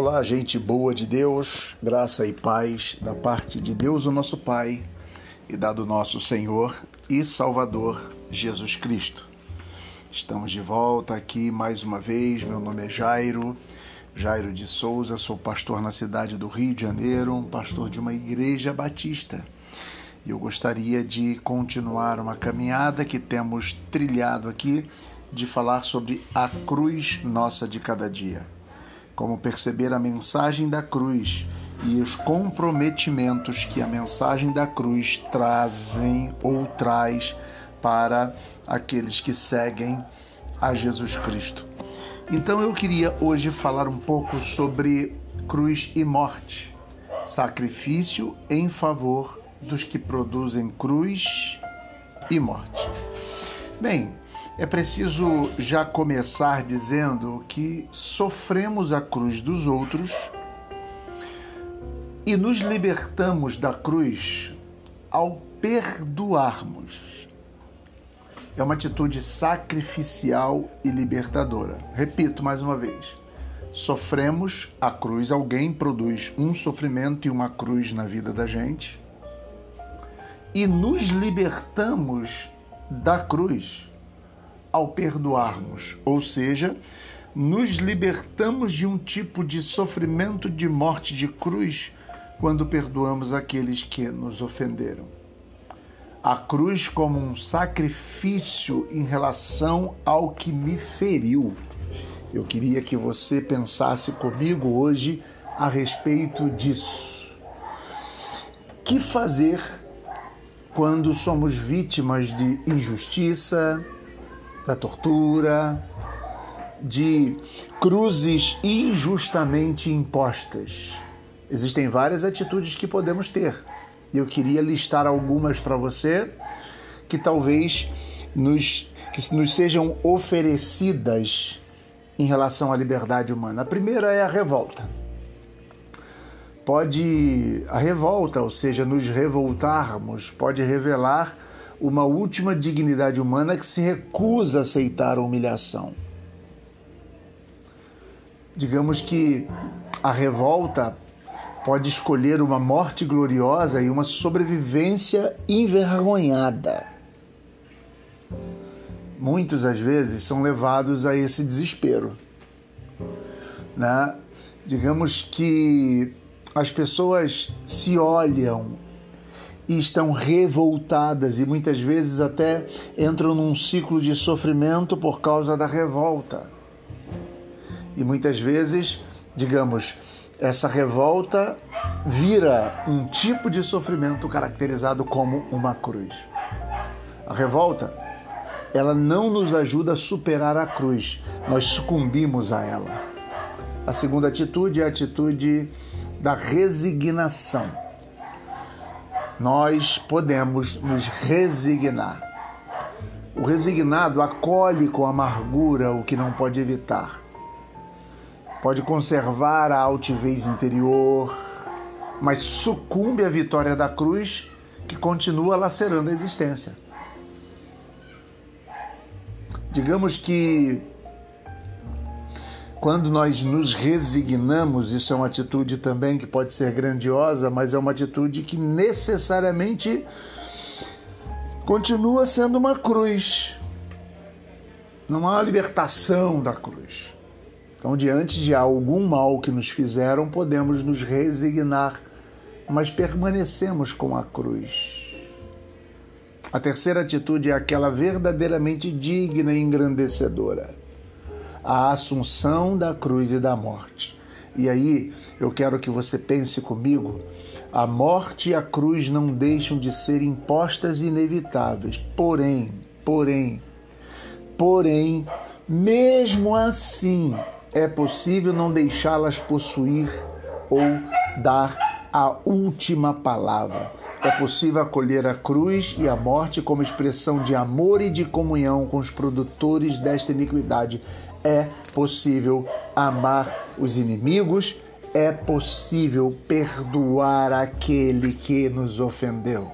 Olá, gente boa de Deus, graça e paz da parte de Deus, o nosso Pai, e da do nosso Senhor e Salvador Jesus Cristo. Estamos de volta aqui mais uma vez. Meu nome é Jairo, Jairo de Souza, sou pastor na cidade do Rio de Janeiro, pastor de uma igreja batista. E eu gostaria de continuar uma caminhada que temos trilhado aqui de falar sobre a cruz nossa de cada dia como perceber a mensagem da cruz e os comprometimentos que a mensagem da cruz trazem ou traz para aqueles que seguem a Jesus Cristo. Então eu queria hoje falar um pouco sobre cruz e morte, sacrifício em favor dos que produzem cruz e morte. Bem, é preciso já começar dizendo que sofremos a cruz dos outros e nos libertamos da cruz ao perdoarmos. É uma atitude sacrificial e libertadora. Repito mais uma vez: sofremos a cruz, alguém produz um sofrimento e uma cruz na vida da gente, e nos libertamos da cruz ao perdoarmos, ou seja, nos libertamos de um tipo de sofrimento de morte de cruz quando perdoamos aqueles que nos ofenderam. A cruz como um sacrifício em relação ao que me feriu. Eu queria que você pensasse comigo hoje a respeito disso. Que fazer quando somos vítimas de injustiça, da tortura, de cruzes injustamente impostas. Existem várias atitudes que podemos ter. Eu queria listar algumas para você que talvez nos, que nos sejam oferecidas em relação à liberdade humana. A primeira é a revolta. Pode a revolta, ou seja, nos revoltarmos, pode revelar uma última dignidade humana que se recusa a aceitar a humilhação. Digamos que a revolta pode escolher uma morte gloriosa e uma sobrevivência envergonhada. Muitos, às vezes, são levados a esse desespero. Né? Digamos que as pessoas se olham e estão revoltadas e muitas vezes até entram num ciclo de sofrimento por causa da revolta. E muitas vezes, digamos, essa revolta vira um tipo de sofrimento caracterizado como uma cruz. A revolta, ela não nos ajuda a superar a cruz, nós sucumbimos a ela. A segunda atitude é a atitude da resignação nós podemos nos resignar. O resignado acolhe com amargura o que não pode evitar. Pode conservar a altivez interior, mas sucumbe à vitória da cruz que continua lacerando a existência. Digamos que quando nós nos resignamos, isso é uma atitude também que pode ser grandiosa, mas é uma atitude que necessariamente continua sendo uma cruz. Não há libertação da cruz. Então, diante de algum mal que nos fizeram, podemos nos resignar, mas permanecemos com a cruz. A terceira atitude é aquela verdadeiramente digna e engrandecedora a assunção da cruz e da morte. E aí eu quero que você pense comigo: a morte e a cruz não deixam de ser impostas e inevitáveis. Porém, porém, porém, mesmo assim, é possível não deixá-las possuir ou dar a última palavra. É possível acolher a cruz e a morte como expressão de amor e de comunhão com os produtores desta iniquidade é possível amar os inimigos, é possível perdoar aquele que nos ofendeu.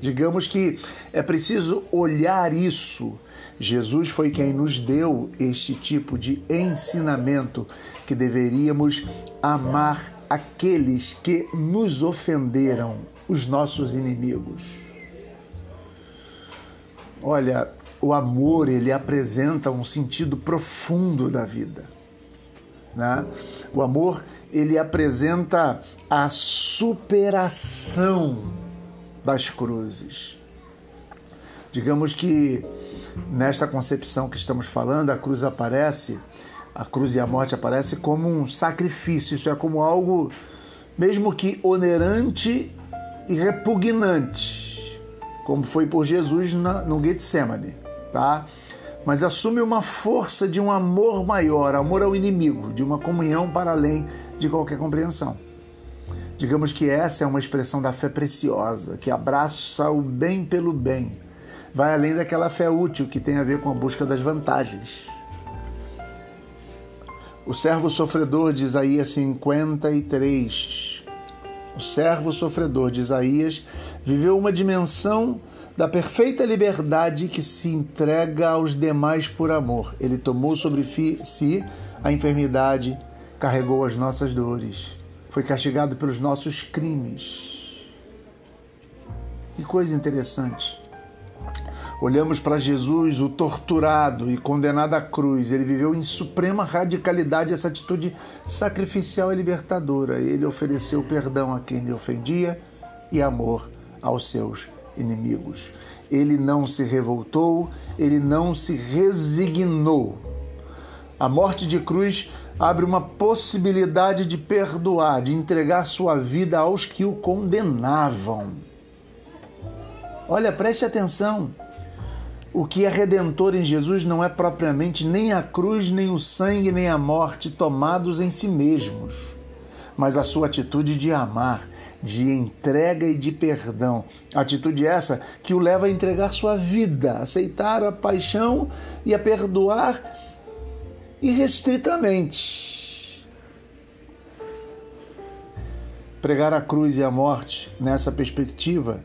Digamos que é preciso olhar isso. Jesus foi quem nos deu este tipo de ensinamento que deveríamos amar aqueles que nos ofenderam, os nossos inimigos. Olha, o amor ele apresenta um sentido profundo da vida. Né? O amor ele apresenta a superação das cruzes. Digamos que nesta concepção que estamos falando, a cruz aparece, a cruz e a morte aparece como um sacrifício, isso é como algo mesmo que onerante e repugnante, como foi por Jesus no Getsemane, tá? Mas assume uma força de um amor maior, amor ao inimigo, de uma comunhão para além de qualquer compreensão. Digamos que essa é uma expressão da fé preciosa, que abraça o bem pelo bem. Vai além daquela fé útil que tem a ver com a busca das vantagens. O servo sofredor de Isaías 53. O servo sofredor de Isaías viveu uma dimensão da perfeita liberdade que se entrega aos demais por amor. Ele tomou sobre si a enfermidade, carregou as nossas dores foi castigado pelos nossos crimes. Que coisa interessante. Olhamos para Jesus, o torturado e condenado à cruz. Ele viveu em suprema radicalidade essa atitude sacrificial e libertadora. Ele ofereceu perdão a quem lhe ofendia e amor aos seus inimigos. Ele não se revoltou, ele não se resignou. A morte de cruz abre uma possibilidade de perdoar, de entregar sua vida aos que o condenavam. Olha, preste atenção. O que é redentor em Jesus não é propriamente nem a cruz, nem o sangue, nem a morte tomados em si mesmos, mas a sua atitude de amar, de entrega e de perdão. Atitude essa que o leva a entregar sua vida, a aceitar a paixão e a perdoar irrestritamente. Pregar a cruz e a morte nessa perspectiva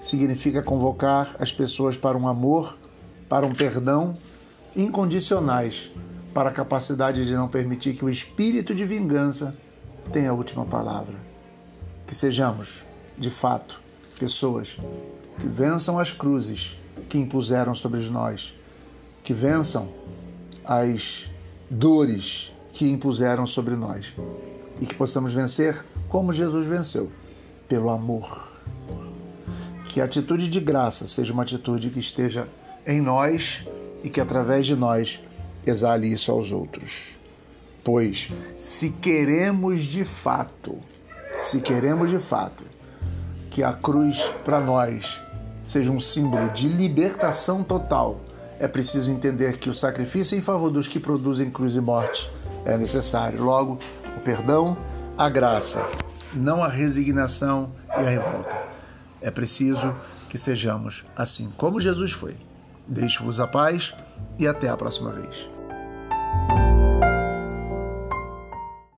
significa convocar as pessoas para um amor, para um perdão incondicionais, para a capacidade de não permitir que o espírito de vingança tenha a última palavra. Que sejamos, de fato, pessoas que vençam as cruzes que impuseram sobre nós, que vençam as dores que impuseram sobre nós e que possamos vencer como Jesus venceu, pelo amor. Que a atitude de graça seja uma atitude que esteja em nós e que através de nós exale isso aos outros. Pois, se queremos de fato, se queremos de fato que a cruz para nós seja um símbolo de libertação total, é preciso entender que o sacrifício em favor dos que produzem cruz e morte é necessário. Logo, o perdão, a graça, não a resignação e a revolta. É preciso que sejamos assim como Jesus foi. Deixo-vos a paz e até a próxima vez.